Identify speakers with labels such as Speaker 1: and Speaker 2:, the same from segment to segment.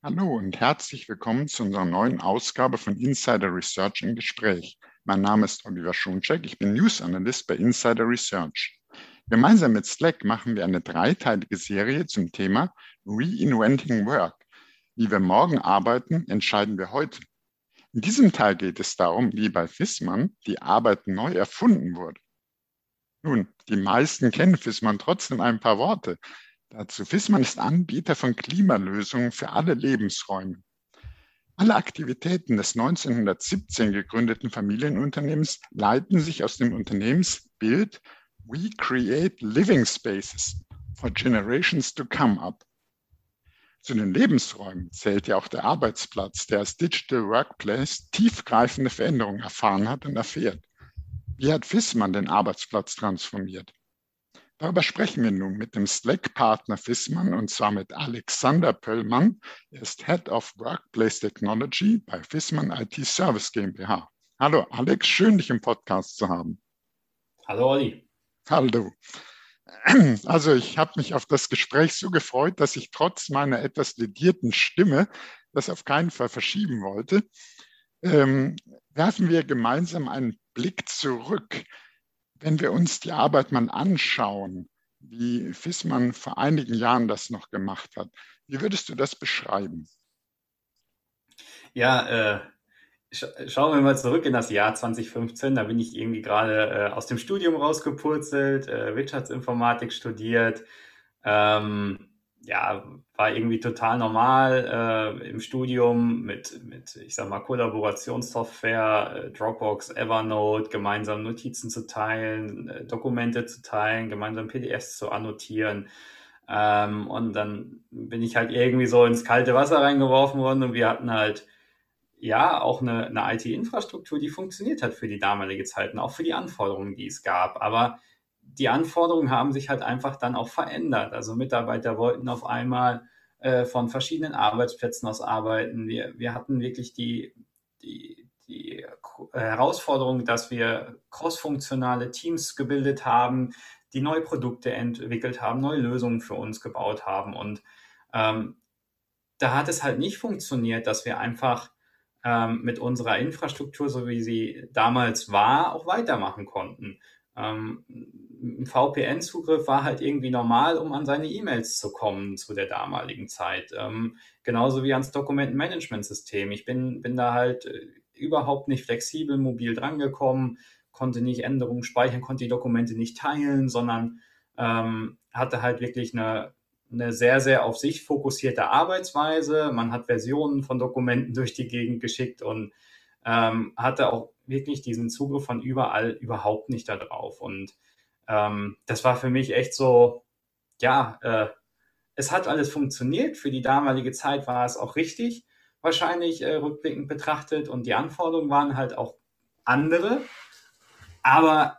Speaker 1: Hallo und herzlich willkommen zu unserer neuen Ausgabe von Insider Research im Gespräch. Mein Name ist Oliver Schoncheck, ich bin News Analyst bei Insider Research. Gemeinsam mit Slack machen wir eine dreiteilige Serie zum Thema Reinventing Work. Wie wir morgen arbeiten, entscheiden wir heute. In diesem Teil geht es darum, wie bei Fissmann die Arbeit neu erfunden wurde. Nun, die meisten kennen Fissmann trotzdem ein paar Worte. Dazu Fissmann ist Anbieter von Klimalösungen für alle Lebensräume. Alle Aktivitäten des 1917 gegründeten Familienunternehmens leiten sich aus dem Unternehmensbild We Create Living Spaces for Generations to Come ab. Zu den Lebensräumen zählt ja auch der Arbeitsplatz, der als Digital Workplace tiefgreifende Veränderungen erfahren hat und erfährt. Wie hat Fissmann den Arbeitsplatz transformiert? Darüber sprechen wir nun mit dem Slack-Partner Fissmann und zwar mit Alexander Pöllmann. Er ist Head of Workplace Technology bei Fissmann IT Service GmbH. Hallo Alex, schön dich im Podcast zu haben.
Speaker 2: Hallo Olli.
Speaker 1: Hallo. Also ich habe mich auf das Gespräch so gefreut, dass ich trotz meiner etwas ledierten Stimme das auf keinen Fall verschieben wollte. Ähm, werfen wir gemeinsam einen Blick zurück wenn wir uns die Arbeit mal anschauen, wie Fissmann vor einigen Jahren das noch gemacht hat, wie würdest du das beschreiben?
Speaker 2: Ja, äh, sch schauen wir mal zurück in das Jahr 2015. Da bin ich irgendwie gerade äh, aus dem Studium rausgepurzelt, äh, Wirtschaftsinformatik studiert. Ähm, ja, war irgendwie total normal äh, im Studium mit, mit, ich sag mal, Kollaborationssoftware, äh, Dropbox, Evernote, gemeinsam Notizen zu teilen, äh, Dokumente zu teilen, gemeinsam PDFs zu annotieren. Ähm, und dann bin ich halt irgendwie so ins kalte Wasser reingeworfen worden und wir hatten halt ja auch eine, eine IT-Infrastruktur, die funktioniert hat für die damalige Zeit und auch für die Anforderungen, die es gab. Aber die Anforderungen haben sich halt einfach dann auch verändert. Also Mitarbeiter wollten auf einmal äh, von verschiedenen Arbeitsplätzen aus arbeiten. Wir, wir hatten wirklich die, die, die Herausforderung, dass wir crossfunktionale Teams gebildet haben, die neue Produkte entwickelt haben, neue Lösungen für uns gebaut haben. Und ähm, da hat es halt nicht funktioniert, dass wir einfach ähm, mit unserer Infrastruktur, so wie sie damals war, auch weitermachen konnten. Ähm, ein VPN-Zugriff war halt irgendwie normal, um an seine E-Mails zu kommen zu der damaligen Zeit. Ähm, genauso wie ans Dokumentenmanagementsystem. Ich bin, bin da halt äh, überhaupt nicht flexibel mobil drangekommen, konnte nicht Änderungen speichern, konnte die Dokumente nicht teilen, sondern ähm, hatte halt wirklich eine, eine sehr, sehr auf sich fokussierte Arbeitsweise. Man hat Versionen von Dokumenten durch die Gegend geschickt und ähm, hatte auch wirklich diesen Zugriff von überall überhaupt nicht darauf. Und ähm, das war für mich echt so, ja, äh, es hat alles funktioniert. Für die damalige Zeit war es auch richtig, wahrscheinlich äh, rückblickend betrachtet. Und die Anforderungen waren halt auch andere. Aber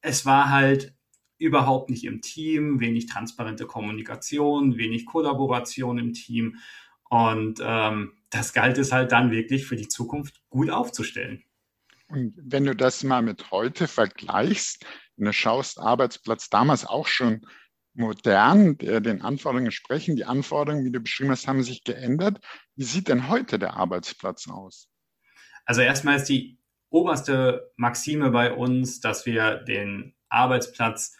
Speaker 2: es war halt überhaupt nicht im Team, wenig transparente Kommunikation, wenig Kollaboration im Team. Und ähm, das galt es halt dann wirklich für die Zukunft gut aufzustellen.
Speaker 1: Und wenn du das mal mit heute vergleichst, wenn du schaust, Arbeitsplatz damals auch schon modern, der den Anforderungen entsprechen, die Anforderungen, wie du beschrieben hast, haben sich geändert. Wie sieht denn heute der Arbeitsplatz aus?
Speaker 2: Also erstmal ist die oberste Maxime bei uns, dass wir den Arbeitsplatz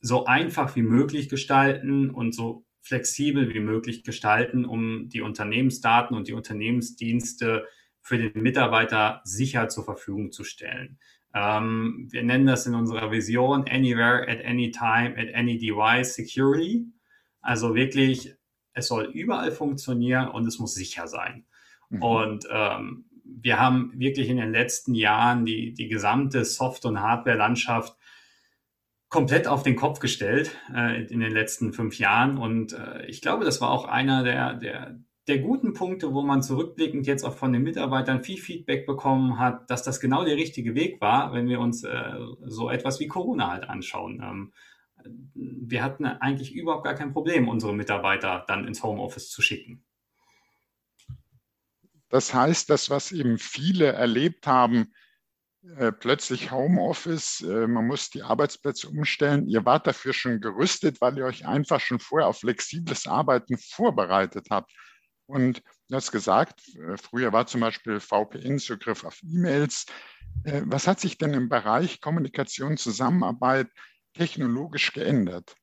Speaker 2: so einfach wie möglich gestalten und so flexibel wie möglich gestalten, um die Unternehmensdaten und die Unternehmensdienste für den Mitarbeiter sicher zur Verfügung zu stellen. Ähm, wir nennen das in unserer Vision Anywhere, at any time, at any device securely. Also wirklich, es soll überall funktionieren und es muss sicher sein. Mhm. Und ähm, wir haben wirklich in den letzten Jahren die, die gesamte Soft- und Hardware-Landschaft komplett auf den Kopf gestellt äh, in den letzten fünf Jahren. Und äh, ich glaube, das war auch einer der, der, der guten Punkte, wo man zurückblickend jetzt auch von den Mitarbeitern viel Feedback bekommen hat, dass das genau der richtige Weg war, wenn wir uns äh, so etwas wie Corona halt anschauen. Ähm, wir hatten eigentlich überhaupt gar kein Problem, unsere Mitarbeiter dann ins Homeoffice zu schicken.
Speaker 1: Das heißt, das, was eben viele erlebt haben, äh, plötzlich Homeoffice, äh, man muss die Arbeitsplätze umstellen. Ihr wart dafür schon gerüstet, weil ihr euch einfach schon vorher auf flexibles Arbeiten vorbereitet habt. Und du hast gesagt, äh, früher war zum Beispiel VPN-Zugriff auf E-Mails. Äh, was hat sich denn im Bereich Kommunikation, Zusammenarbeit technologisch geändert?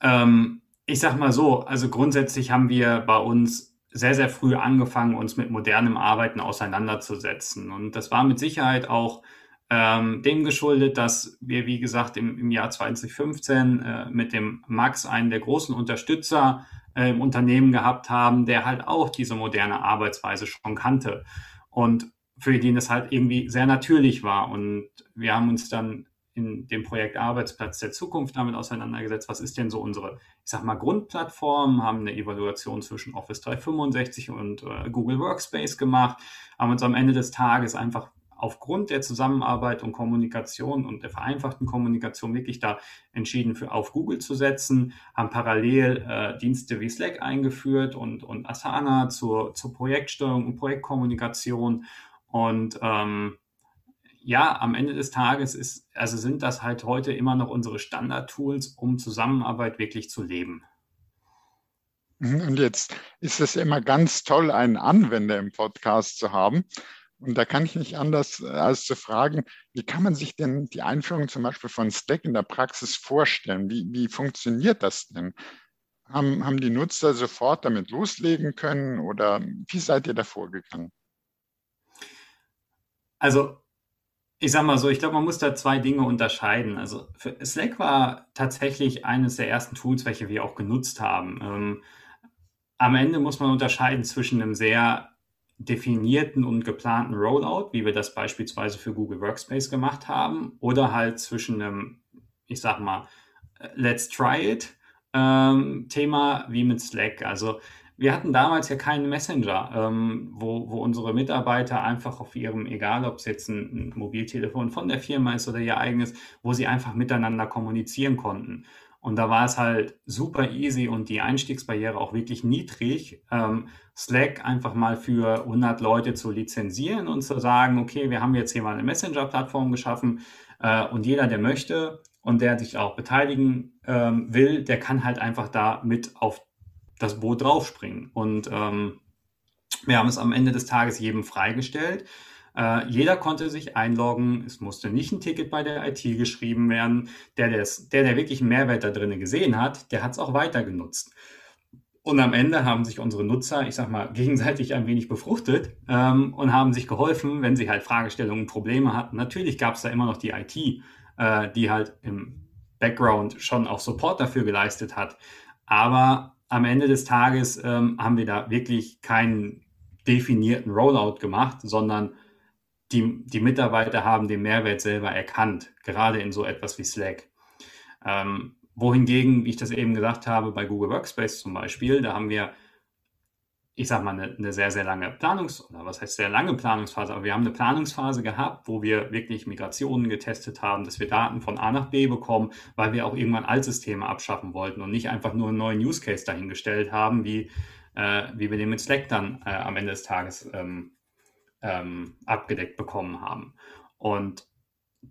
Speaker 2: Ähm, ich sag mal so, also grundsätzlich haben wir bei uns sehr, sehr früh angefangen, uns mit modernem Arbeiten auseinanderzusetzen. Und das war mit Sicherheit auch ähm, dem geschuldet, dass wir, wie gesagt, im, im Jahr 2015 äh, mit dem Max einen der großen Unterstützer äh, im Unternehmen gehabt haben, der halt auch diese moderne Arbeitsweise schon kannte und für den es halt irgendwie sehr natürlich war. Und wir haben uns dann in dem Projekt Arbeitsplatz der Zukunft damit auseinandergesetzt. Was ist denn so unsere, ich sag mal, Grundplattform? Haben eine Evaluation zwischen Office 365 und äh, Google Workspace gemacht, haben uns am Ende des Tages einfach aufgrund der Zusammenarbeit und Kommunikation und der vereinfachten Kommunikation wirklich da entschieden für auf Google zu setzen, haben parallel äh, Dienste wie Slack eingeführt und, und Asana zur, zur Projektsteuerung und Projektkommunikation und ähm, ja, am Ende des Tages ist, also sind das halt heute immer noch unsere Standard-Tools, um Zusammenarbeit wirklich zu leben.
Speaker 1: Mhm, und jetzt ist es immer ganz toll, einen Anwender im Podcast zu haben. Und da kann ich nicht anders äh, als zu fragen, wie kann man sich denn die Einführung zum Beispiel von Stack in der Praxis vorstellen? Wie, wie funktioniert das denn? Haben, haben die Nutzer sofort damit loslegen können oder wie seid ihr da vorgegangen?
Speaker 2: Also ich sag mal so, ich glaube, man muss da zwei Dinge unterscheiden. Also Slack war tatsächlich eines der ersten Tools, welche wir auch genutzt haben. Ähm, am Ende muss man unterscheiden zwischen einem sehr definierten und geplanten Rollout, wie wir das beispielsweise für Google Workspace gemacht haben, oder halt zwischen einem, ich sag mal, Let's Try It ähm, Thema wie mit Slack. Also wir hatten damals ja keinen Messenger, ähm, wo, wo unsere Mitarbeiter einfach auf ihrem, egal ob es jetzt ein, ein Mobiltelefon von der Firma ist oder ihr eigenes, wo sie einfach miteinander kommunizieren konnten. Und da war es halt super easy und die Einstiegsbarriere auch wirklich niedrig, ähm, Slack einfach mal für 100 Leute zu lizenzieren und zu sagen, okay, wir haben jetzt hier mal eine Messenger-Plattform geschaffen äh, und jeder, der möchte und der sich auch beteiligen ähm, will, der kann halt einfach da mit auf das Boot draufspringen. Und ähm, wir haben es am Ende des Tages jedem freigestellt. Äh, jeder konnte sich einloggen. Es musste nicht ein Ticket bei der IT geschrieben werden. Der, der, der, der wirklich einen Mehrwert da drinnen gesehen hat, der hat es auch weiter genutzt. Und am Ende haben sich unsere Nutzer, ich sag mal, gegenseitig ein wenig befruchtet ähm, und haben sich geholfen, wenn sie halt Fragestellungen, Probleme hatten. Natürlich gab es da immer noch die IT, äh, die halt im Background schon auch Support dafür geleistet hat. Aber am Ende des Tages ähm, haben wir da wirklich keinen definierten Rollout gemacht, sondern die, die Mitarbeiter haben den Mehrwert selber erkannt, gerade in so etwas wie Slack. Ähm, wohingegen, wie ich das eben gesagt habe, bei Google Workspace zum Beispiel, da haben wir ich sag mal, eine, eine, sehr, sehr lange Planungs- oder was heißt sehr lange Planungsphase, aber wir haben eine Planungsphase gehabt, wo wir wirklich Migrationen getestet haben, dass wir Daten von A nach B bekommen, weil wir auch irgendwann Altsysteme abschaffen wollten und nicht einfach nur einen neuen Use Case dahingestellt haben, wie, äh, wie wir den mit Slack dann äh, am Ende des Tages ähm, ähm, abgedeckt bekommen haben. Und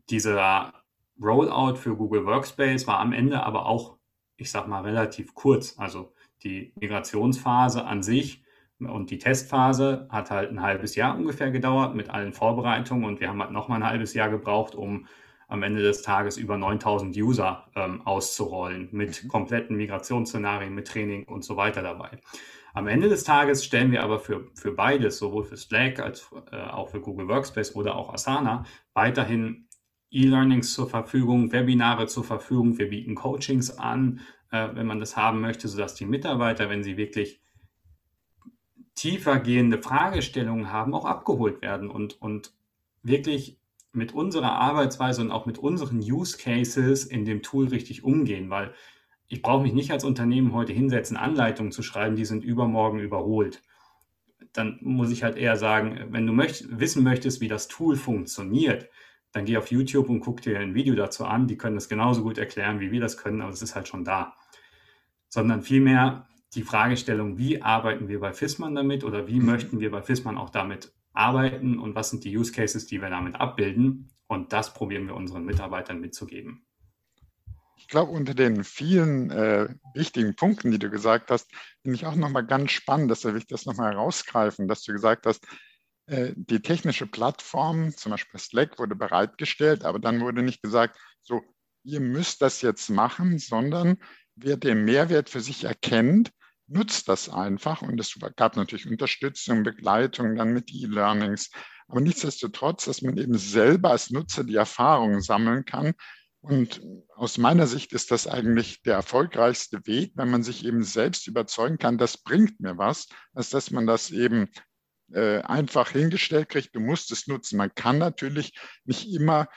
Speaker 2: dieser Rollout für Google Workspace war am Ende aber auch, ich sag mal, relativ kurz. Also die Migrationsphase an sich und die Testphase hat halt ein halbes Jahr ungefähr gedauert mit allen Vorbereitungen und wir haben halt nochmal ein halbes Jahr gebraucht, um am Ende des Tages über 9000 User ähm, auszurollen mit mhm. kompletten Migrationsszenarien, mit Training und so weiter dabei. Am Ende des Tages stellen wir aber für, für beides, sowohl für Slack als äh, auch für Google Workspace oder auch Asana, weiterhin E-Learnings zur Verfügung, Webinare zur Verfügung. Wir bieten Coachings an, äh, wenn man das haben möchte, sodass die Mitarbeiter, wenn sie wirklich tiefer gehende Fragestellungen haben, auch abgeholt werden und, und wirklich mit unserer Arbeitsweise und auch mit unseren Use Cases in dem Tool richtig umgehen, weil ich brauche mich nicht als Unternehmen heute hinsetzen, Anleitungen zu schreiben, die sind übermorgen überholt. Dann muss ich halt eher sagen, wenn du möcht wissen möchtest, wie das Tool funktioniert, dann geh auf YouTube und guck dir ein Video dazu an. Die können das genauso gut erklären, wie wir das können, aber es ist halt schon da. Sondern vielmehr die Fragestellung, wie arbeiten wir bei FISMAN damit oder wie mhm. möchten wir bei FISMAN auch damit arbeiten und was sind die Use Cases, die wir damit abbilden. Und das probieren wir unseren Mitarbeitern mitzugeben.
Speaker 1: Ich glaube, unter den vielen äh, wichtigen Punkten, die du gesagt hast, finde ich auch nochmal ganz spannend, dass wir das nochmal herausgreifen, dass du gesagt hast, äh, die technische Plattform, zum Beispiel Slack, wurde bereitgestellt, aber dann wurde nicht gesagt, so, ihr müsst das jetzt machen, sondern wer den Mehrwert für sich erkennt, nutzt das einfach. Und es gab natürlich Unterstützung, Begleitung dann mit E-Learnings. Aber nichtsdestotrotz, dass man eben selber als Nutzer die Erfahrungen sammeln kann. Und aus meiner Sicht ist das eigentlich der erfolgreichste Weg, wenn man sich eben selbst überzeugen kann, das bringt mir was, als dass man das eben äh, einfach hingestellt kriegt, du musst es nutzen. Man kann natürlich nicht immer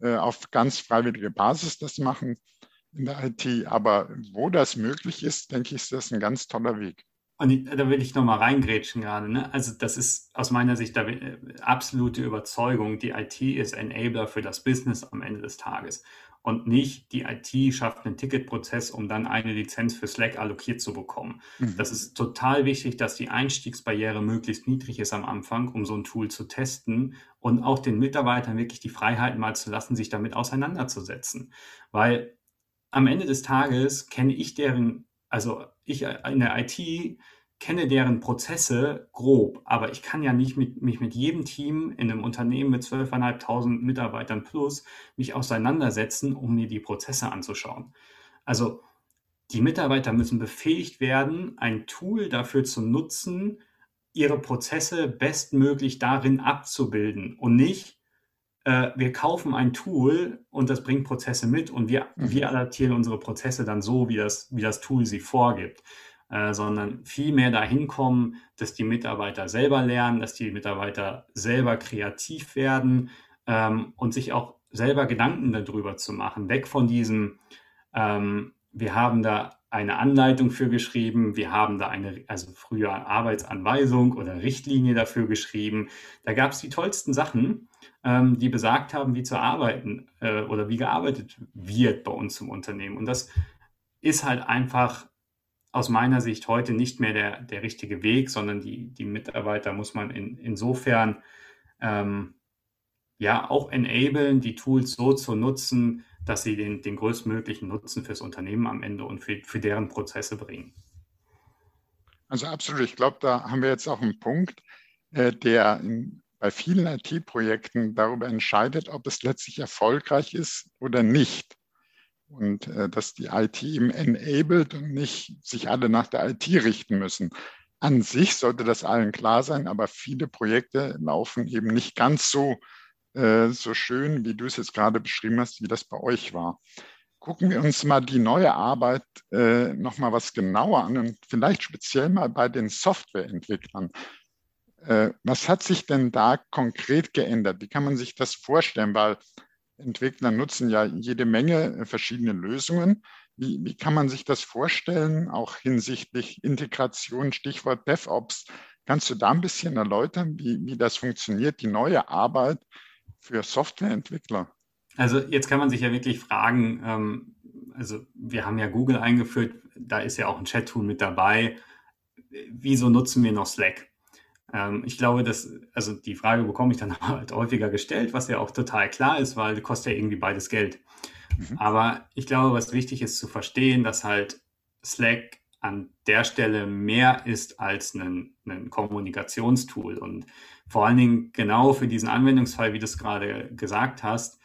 Speaker 1: äh, auf ganz freiwillige Basis das machen in der IT, aber wo das möglich ist, denke ich, ist das ein ganz toller Weg.
Speaker 2: Und da will ich nochmal reingrätschen gerade. Ne? Also das ist aus meiner Sicht der äh, absolute Überzeugung. Die IT ist Enabler für das Business am Ende des Tages und nicht die IT schafft einen Ticketprozess, um dann eine Lizenz für Slack allokiert zu bekommen. Mhm. Das ist total wichtig, dass die Einstiegsbarriere möglichst niedrig ist am Anfang, um so ein Tool zu testen und auch den Mitarbeitern wirklich die Freiheit mal zu lassen, sich damit auseinanderzusetzen. Weil am Ende des Tages kenne ich deren, also ich in der IT kenne deren Prozesse grob, aber ich kann ja nicht mit, mich mit jedem Team in einem Unternehmen mit 12.500 Mitarbeitern plus mich auseinandersetzen, um mir die Prozesse anzuschauen. Also die Mitarbeiter müssen befähigt werden, ein Tool dafür zu nutzen, ihre Prozesse bestmöglich darin abzubilden und nicht, äh, wir kaufen ein Tool und das bringt Prozesse mit und wir, mhm. wir adaptieren unsere Prozesse dann so, wie das, wie das Tool sie vorgibt. Äh, sondern vielmehr dahin kommen, dass die Mitarbeiter selber lernen, dass die Mitarbeiter selber kreativ werden ähm, und sich auch selber Gedanken darüber zu machen. Weg von diesem, ähm, wir haben da eine Anleitung für geschrieben, wir haben da eine, also früher Arbeitsanweisung oder Richtlinie dafür geschrieben. Da gab es die tollsten Sachen, ähm, die besagt haben, wie zu arbeiten äh, oder wie gearbeitet wird bei uns im Unternehmen. Und das ist halt einfach aus meiner Sicht heute nicht mehr der, der richtige Weg, sondern die, die Mitarbeiter muss man in, insofern ähm, ja auch enablen, die Tools so zu nutzen, dass sie den, den größtmöglichen Nutzen fürs Unternehmen am Ende und für, für deren Prozesse bringen.
Speaker 1: Also absolut. Ich glaube, da haben wir jetzt auch einen Punkt, äh, der in, bei vielen IT-Projekten darüber entscheidet, ob es letztlich erfolgreich ist oder nicht und äh, dass die IT eben enabled und nicht sich alle nach der IT richten müssen. An sich sollte das allen klar sein, aber viele Projekte laufen eben nicht ganz so, äh, so schön, wie du es jetzt gerade beschrieben hast, wie das bei euch war. Gucken wir uns mal die neue Arbeit äh, nochmal was genauer an und vielleicht speziell mal bei den Softwareentwicklern. Äh, was hat sich denn da konkret geändert? Wie kann man sich das vorstellen? Weil Entwickler nutzen ja jede Menge äh, verschiedene Lösungen. Wie, wie kann man sich das vorstellen, auch hinsichtlich Integration, Stichwort DevOps? Kannst du da ein bisschen erläutern, wie, wie das funktioniert, die neue Arbeit für Softwareentwickler?
Speaker 2: Also jetzt kann man sich ja wirklich fragen, ähm, also wir haben ja Google eingeführt, da ist ja auch ein Chat-Tool mit dabei. Wieso nutzen wir noch Slack? Ähm, ich glaube, dass, also die Frage bekomme ich dann halt häufiger gestellt, was ja auch total klar ist, weil kostet ja irgendwie beides Geld. Mhm. Aber ich glaube, was wichtig ist zu verstehen, dass halt Slack an der Stelle mehr ist als ein, ein Kommunikationstool. Und vor allen Dingen genau für diesen Anwendungsfall, wie du es gerade gesagt hast,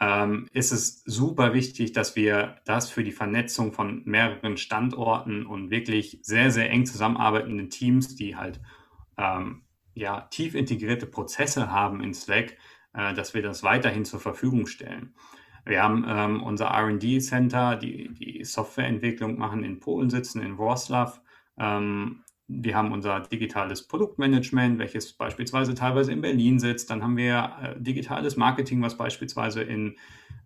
Speaker 2: ähm, ist es super wichtig, dass wir das für die Vernetzung von mehreren Standorten und wirklich sehr, sehr eng zusammenarbeitenden Teams, die halt ähm, ja, tief integrierte Prozesse haben in Slack, äh, dass wir das weiterhin zur Verfügung stellen. Wir haben ähm, unser RD-Center, die die Softwareentwicklung machen, in Polen sitzen, in Wroclaw. Ähm, wir haben unser digitales Produktmanagement, welches beispielsweise teilweise in Berlin sitzt. Dann haben wir äh, digitales Marketing, was beispielsweise in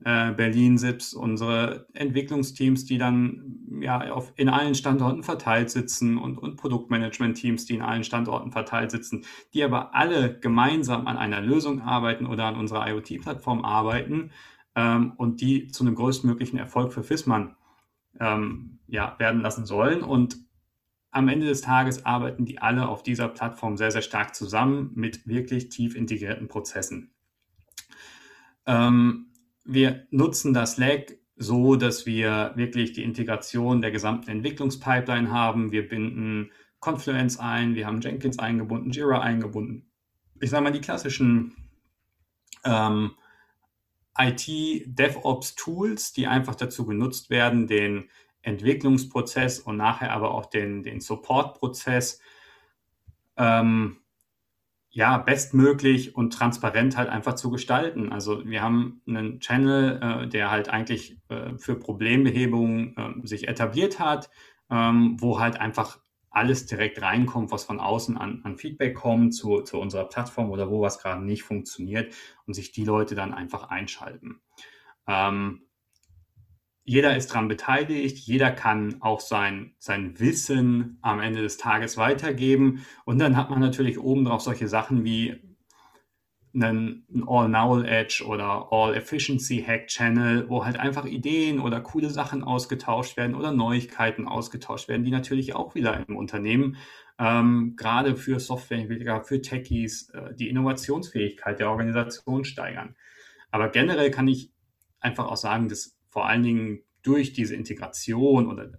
Speaker 2: äh, Berlin sitzt. Unsere Entwicklungsteams, die dann ja auf, in allen Standorten verteilt sitzen und, und Produktmanagement-Teams, die in allen Standorten verteilt sitzen, die aber alle gemeinsam an einer Lösung arbeiten oder an unserer IoT-Plattform arbeiten ähm, und die zu einem größtmöglichen Erfolg für FISMAN ähm, ja, werden lassen sollen. Und am Ende des Tages arbeiten die alle auf dieser Plattform sehr, sehr stark zusammen mit wirklich tief integrierten Prozessen. Ähm, wir nutzen das Slack so, dass wir wirklich die Integration der gesamten Entwicklungspipeline haben. Wir binden Confluence ein, wir haben Jenkins eingebunden, Jira eingebunden. Ich sage mal, die klassischen ähm, IT-DevOps-Tools, die einfach dazu genutzt werden, den Entwicklungsprozess und nachher aber auch den, den Support-Prozess ähm, ja, bestmöglich und transparent halt einfach zu gestalten. Also wir haben einen Channel, äh, der halt eigentlich äh, für Problembehebung äh, sich etabliert hat, ähm, wo halt einfach alles direkt reinkommt, was von außen an, an Feedback kommt zu, zu unserer Plattform oder wo was gerade nicht funktioniert und sich die Leute dann einfach einschalten. Ähm, jeder ist daran beteiligt, jeder kann auch sein, sein Wissen am Ende des Tages weitergeben. Und dann hat man natürlich obendrauf solche Sachen wie einen, All-Knowledge oder All-Efficiency-Hack-Channel, wo halt einfach Ideen oder coole Sachen ausgetauscht werden oder Neuigkeiten ausgetauscht werden, die natürlich auch wieder im Unternehmen ähm, gerade für Softwareentwickler, für Techies äh, die Innovationsfähigkeit der Organisation steigern. Aber generell kann ich einfach auch sagen, dass vor allen Dingen durch diese Integration oder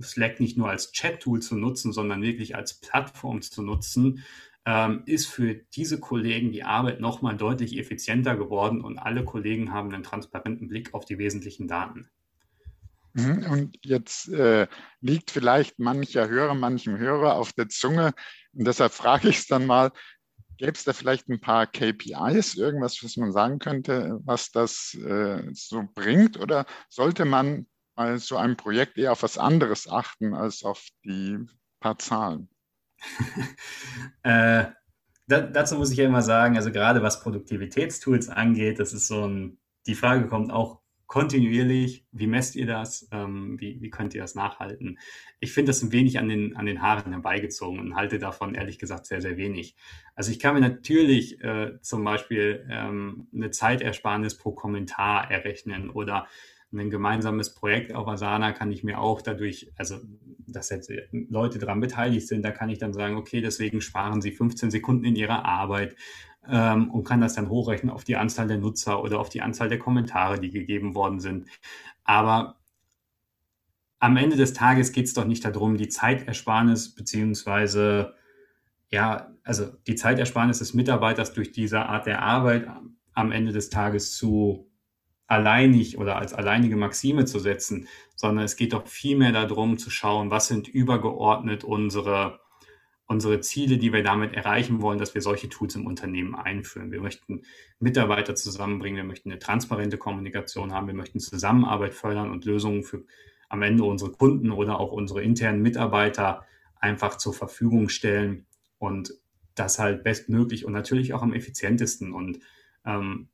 Speaker 2: Slack nicht nur als Chat-Tool zu nutzen, sondern wirklich als Plattform zu nutzen, ähm, ist für diese Kollegen die Arbeit nochmal deutlich effizienter geworden und alle Kollegen haben einen transparenten Blick auf die wesentlichen Daten.
Speaker 1: Mhm, und jetzt äh, liegt vielleicht mancher Hörer, manchem Hörer auf der Zunge. Und deshalb frage ich es dann mal, Gäbe es da vielleicht ein paar KPIs, irgendwas, was man sagen könnte, was das äh, so bringt? Oder sollte man bei so einem Projekt eher auf was anderes achten als auf die paar Zahlen?
Speaker 2: äh, da, dazu muss ich ja immer sagen, also gerade was Produktivitätstools angeht, das ist so ein, die Frage kommt auch kontinuierlich? Wie messt ihr das? Ähm, wie, wie könnt ihr das nachhalten? Ich finde das ein wenig an den, an den Haaren herbeigezogen und halte davon ehrlich gesagt sehr, sehr wenig. Also ich kann mir natürlich äh, zum Beispiel ähm, eine Zeitersparnis pro Kommentar errechnen oder ein gemeinsames Projekt auf Asana kann ich mir auch dadurch, also dass jetzt Leute daran beteiligt sind, da kann ich dann sagen, okay, deswegen sparen sie 15 Sekunden in ihrer Arbeit ähm, und kann das dann hochrechnen auf die Anzahl der Nutzer oder auf die Anzahl der Kommentare, die gegeben worden sind. Aber am Ende des Tages geht es doch nicht darum, die Zeitersparnis beziehungsweise ja, also die Zeitersparnis des Mitarbeiters durch diese Art der Arbeit am Ende des Tages zu alleinig oder als alleinige Maxime zu setzen, sondern es geht doch vielmehr darum zu schauen, was sind übergeordnet unsere unsere Ziele, die wir damit erreichen wollen, dass wir solche Tools im Unternehmen einführen. Wir möchten Mitarbeiter zusammenbringen, wir möchten eine transparente Kommunikation haben, wir möchten Zusammenarbeit fördern und Lösungen für am Ende unsere Kunden oder auch unsere internen Mitarbeiter einfach zur Verfügung stellen und das halt bestmöglich und natürlich auch am effizientesten. Und ähm,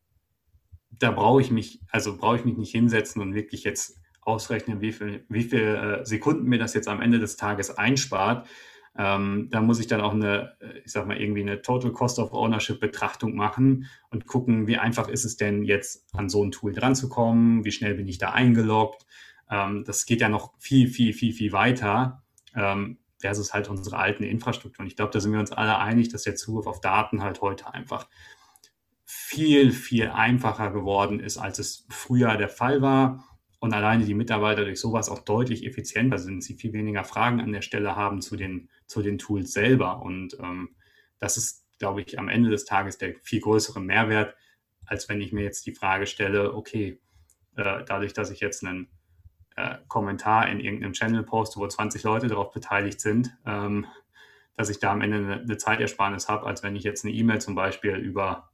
Speaker 2: da brauche ich mich, also brauche ich mich nicht hinsetzen und wirklich jetzt ausrechnen, wie viel, wie viel äh, Sekunden mir das jetzt am Ende des Tages einspart, ähm, da muss ich dann auch eine, äh, ich sag mal, irgendwie eine Total Cost of Ownership Betrachtung machen und gucken, wie einfach ist es denn jetzt an so ein Tool dran zu kommen, wie schnell bin ich da eingeloggt. Ähm, das geht ja noch viel, viel, viel, viel weiter ähm, versus halt unsere alten Infrastrukturen. Ich glaube, da sind wir uns alle einig, dass der Zugriff auf Daten halt heute einfach viel, viel einfacher geworden ist, als es früher der Fall war und alleine die Mitarbeiter durch sowas auch deutlich effizienter sind, sie viel weniger Fragen an der Stelle haben zu den, zu den Tools selber. Und ähm, das ist, glaube ich, am Ende des Tages der viel größere Mehrwert, als wenn ich mir jetzt die Frage stelle, okay, äh, dadurch, dass ich jetzt einen äh, Kommentar in irgendeinem Channel poste, wo 20 Leute darauf beteiligt sind, ähm, dass ich da am Ende eine, eine Zeitersparnis habe, als wenn ich jetzt eine E-Mail zum Beispiel über,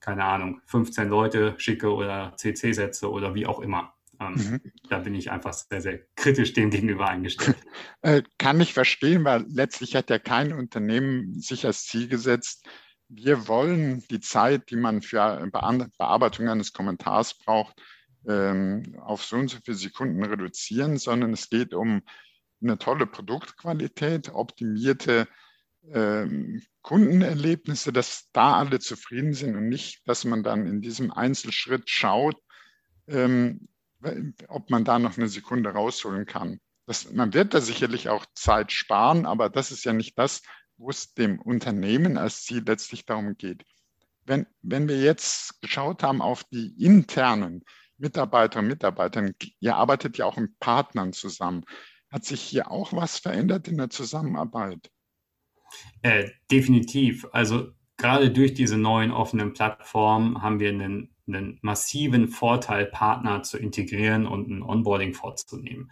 Speaker 2: keine Ahnung, 15 Leute schicke oder CC setze oder wie auch immer. Ähm, mhm. Da bin ich einfach sehr, sehr kritisch dem gegenüber eingestellt.
Speaker 1: Äh, kann ich verstehen, weil letztlich hat ja kein Unternehmen sich als Ziel gesetzt, wir wollen die Zeit, die man für Bearbeitung eines Kommentars braucht, ähm, auf so und so viele Sekunden reduzieren, sondern es geht um eine tolle Produktqualität, optimierte ähm, Kundenerlebnisse, dass da alle zufrieden sind und nicht, dass man dann in diesem Einzelschritt schaut, ähm, ob man da noch eine Sekunde rausholen kann. Das, man wird da sicherlich auch Zeit sparen, aber das ist ja nicht das, wo es dem Unternehmen als Ziel letztlich darum geht. Wenn, wenn wir jetzt geschaut haben auf die internen Mitarbeiterinnen und Mitarbeitern. Ihr arbeitet ja auch mit Partnern zusammen. Hat sich hier auch was verändert in der Zusammenarbeit?
Speaker 2: Äh, definitiv. Also gerade durch diese neuen offenen Plattformen haben wir einen, einen massiven Vorteil, Partner zu integrieren und ein Onboarding vorzunehmen.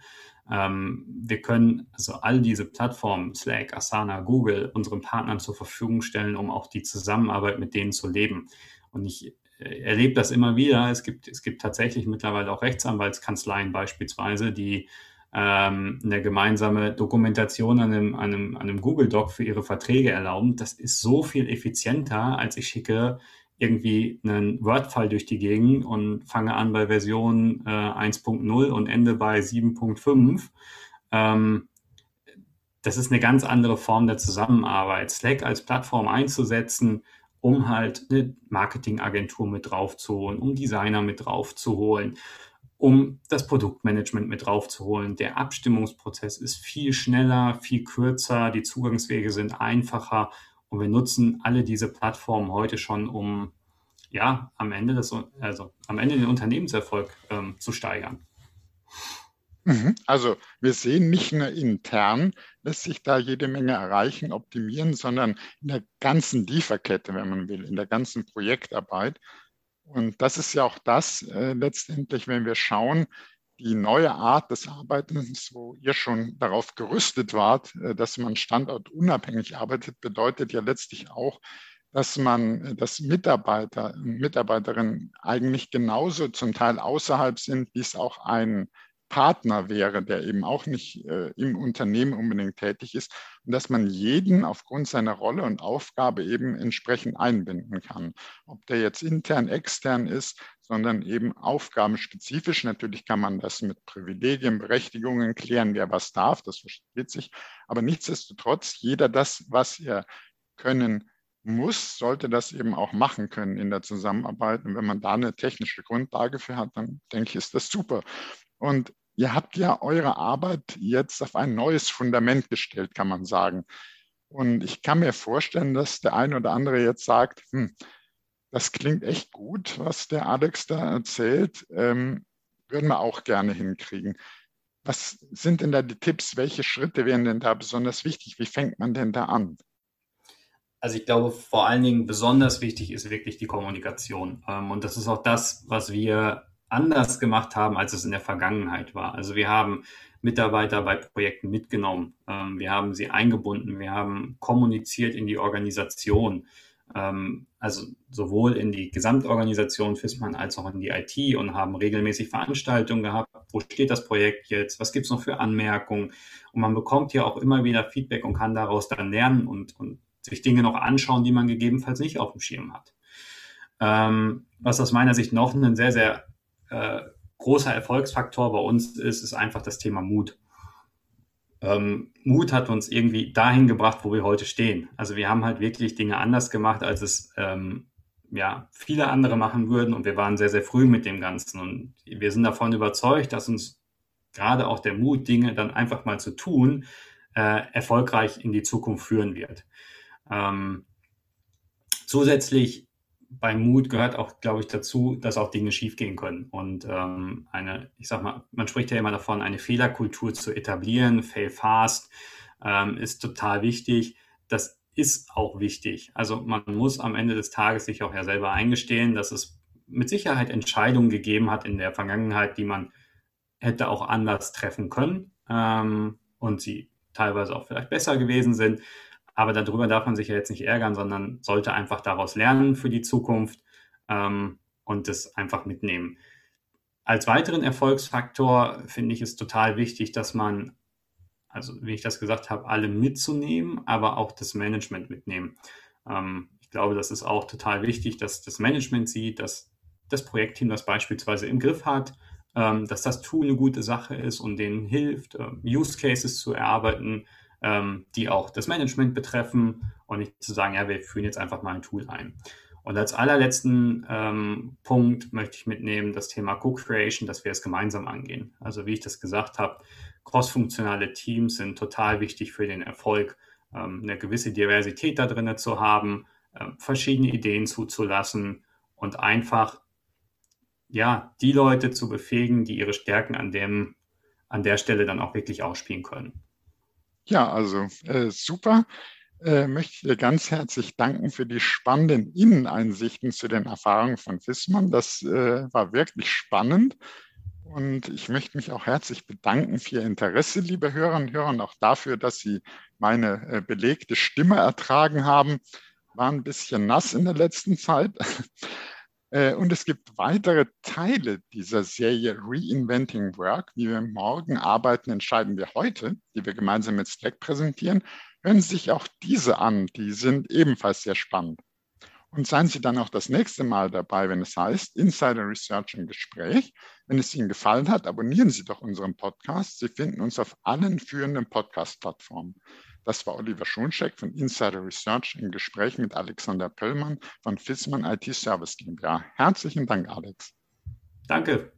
Speaker 2: Ähm, wir können also all diese Plattformen, Slack, Asana, Google, unseren Partnern zur Verfügung stellen, um auch die Zusammenarbeit mit denen zu leben. Und ich äh, erlebe das immer wieder. Es gibt, es gibt tatsächlich mittlerweile auch Rechtsanwaltskanzleien beispielsweise, die ähm, eine gemeinsame Dokumentation an einem, an, einem, an einem Google Doc für ihre Verträge erlauben. Das ist so viel effizienter, als ich schicke irgendwie einen Word-File durch die Gegend und fange an bei Version äh, 1.0 und ende bei 7.5. Ähm, das ist eine ganz andere Form der Zusammenarbeit. Slack als Plattform einzusetzen, um halt eine Marketingagentur mit draufzuholen, um Designer mit draufzuholen, um das Produktmanagement mit draufzuholen. Der Abstimmungsprozess ist viel schneller, viel kürzer, die Zugangswege sind einfacher und wir nutzen alle diese Plattformen heute schon, um ja am Ende des, also am Ende den Unternehmenserfolg ähm, zu steigern.
Speaker 1: Mhm. Also wir sehen nicht nur intern, lässt sich da jede Menge erreichen, optimieren, sondern in der ganzen Lieferkette, wenn man will, in der ganzen Projektarbeit. Und das ist ja auch das äh, letztendlich, wenn wir schauen, die neue Art des Arbeitens, wo ihr schon darauf gerüstet wart, äh, dass man standortunabhängig arbeitet, bedeutet ja letztlich auch, dass man, äh, dass Mitarbeiter, Mitarbeiterinnen eigentlich genauso zum Teil außerhalb sind, wie es auch ein Partner wäre, der eben auch nicht äh, im Unternehmen unbedingt tätig ist und dass man jeden aufgrund seiner Rolle und Aufgabe eben entsprechend einbinden kann. Ob der jetzt intern, extern ist, sondern eben aufgabenspezifisch. Natürlich kann man das mit Privilegien, Berechtigungen klären, wer was darf, das versteht sich. Aber nichtsdestotrotz, jeder das, was er können muss, sollte das eben auch machen können in der Zusammenarbeit. Und wenn man da eine technische Grundlage für hat, dann denke ich, ist das super. Und ihr habt ja eure Arbeit jetzt auf ein neues Fundament gestellt, kann man sagen. Und ich kann mir vorstellen, dass der eine oder andere jetzt sagt, hm, das klingt echt gut, was der Alex da erzählt, ähm, würden wir auch gerne hinkriegen. Was sind denn da die Tipps? Welche Schritte wären denn da besonders wichtig? Wie fängt man denn da an?
Speaker 2: Also ich glaube, vor allen Dingen besonders wichtig ist wirklich die Kommunikation. Ähm, und das ist auch das, was wir anders gemacht haben, als es in der Vergangenheit war. Also wir haben Mitarbeiter bei Projekten mitgenommen, ähm, wir haben sie eingebunden, wir haben kommuniziert in die Organisation, ähm, also sowohl in die Gesamtorganisation FISMAN als auch in die IT und haben regelmäßig Veranstaltungen gehabt. Wo steht das Projekt jetzt? Was gibt es noch für Anmerkungen? Und man bekommt ja auch immer wieder Feedback und kann daraus dann lernen und, und sich Dinge noch anschauen, die man gegebenenfalls nicht auf dem Schirm hat. Ähm, was aus meiner Sicht noch ein sehr, sehr äh, großer Erfolgsfaktor bei uns ist, ist einfach das Thema Mut. Ähm, Mut hat uns irgendwie dahin gebracht, wo wir heute stehen. Also wir haben halt wirklich Dinge anders gemacht, als es ähm, ja, viele andere machen würden und wir waren sehr, sehr früh mit dem Ganzen und wir sind davon überzeugt, dass uns gerade auch der Mut, Dinge dann einfach mal zu tun, äh, erfolgreich in die Zukunft führen wird. Ähm, zusätzlich beim Mut gehört auch, glaube ich, dazu, dass auch Dinge schiefgehen können. Und ähm, eine, ich sag mal, man spricht ja immer davon, eine Fehlerkultur zu etablieren, fail fast, ähm, ist total wichtig. Das ist auch wichtig. Also man muss am Ende des Tages sich auch ja selber eingestehen, dass es mit Sicherheit Entscheidungen gegeben hat in der Vergangenheit, die man hätte auch anders treffen können ähm, und sie teilweise auch vielleicht besser gewesen sind. Aber darüber darf man sich ja jetzt nicht ärgern, sondern sollte einfach daraus lernen für die Zukunft ähm, und das einfach mitnehmen. Als weiteren Erfolgsfaktor finde ich es total wichtig, dass man, also wie ich das gesagt habe, alle mitzunehmen, aber auch das Management mitnehmen. Ähm, ich glaube, das ist auch total wichtig, dass das Management sieht, dass das Projektteam das beispielsweise im Griff hat, ähm, dass das Tool eine gute Sache ist und denen hilft, äh, Use Cases zu erarbeiten, ähm, die auch das Management betreffen und nicht zu sagen, ja, wir führen jetzt einfach mal ein Tool ein. Und als allerletzten ähm, Punkt möchte ich mitnehmen das Thema Co-Creation, dass wir es gemeinsam angehen. Also wie ich das gesagt habe, crossfunktionale Teams sind total wichtig für den Erfolg, ähm, eine gewisse Diversität da drin zu haben, äh, verschiedene Ideen zuzulassen und einfach ja, die Leute zu befähigen, die ihre Stärken an dem, an der Stelle dann auch wirklich ausspielen können.
Speaker 1: Ja, also äh, super. Äh, möchte ich dir ganz herzlich danken für die spannenden Inneneinsichten zu den Erfahrungen von Fissmann. Das äh, war wirklich spannend. Und ich möchte mich auch herzlich bedanken für Ihr Interesse, liebe Hörerinnen und Hörer, und auch dafür, dass Sie meine äh, belegte Stimme ertragen haben. War ein bisschen nass in der letzten Zeit. Äh, und es gibt weitere Teile dieser Serie Reinventing Work. Wie wir morgen arbeiten, entscheiden wir heute, die wir gemeinsam mit Slack präsentieren. Hören Sie sich auch diese an. Die sind ebenfalls sehr spannend. Und seien Sie dann auch das nächste Mal dabei, wenn es heißt Insider Research im Gespräch. Wenn es Ihnen gefallen hat, abonnieren Sie doch unseren Podcast. Sie finden uns auf allen führenden Podcast-Plattformen. Das war Oliver Schoncheck von Insider Research im Gespräch mit Alexander Pöllmann von Fissmann IT Service GmbH. Herzlichen Dank, Alex.
Speaker 2: Danke.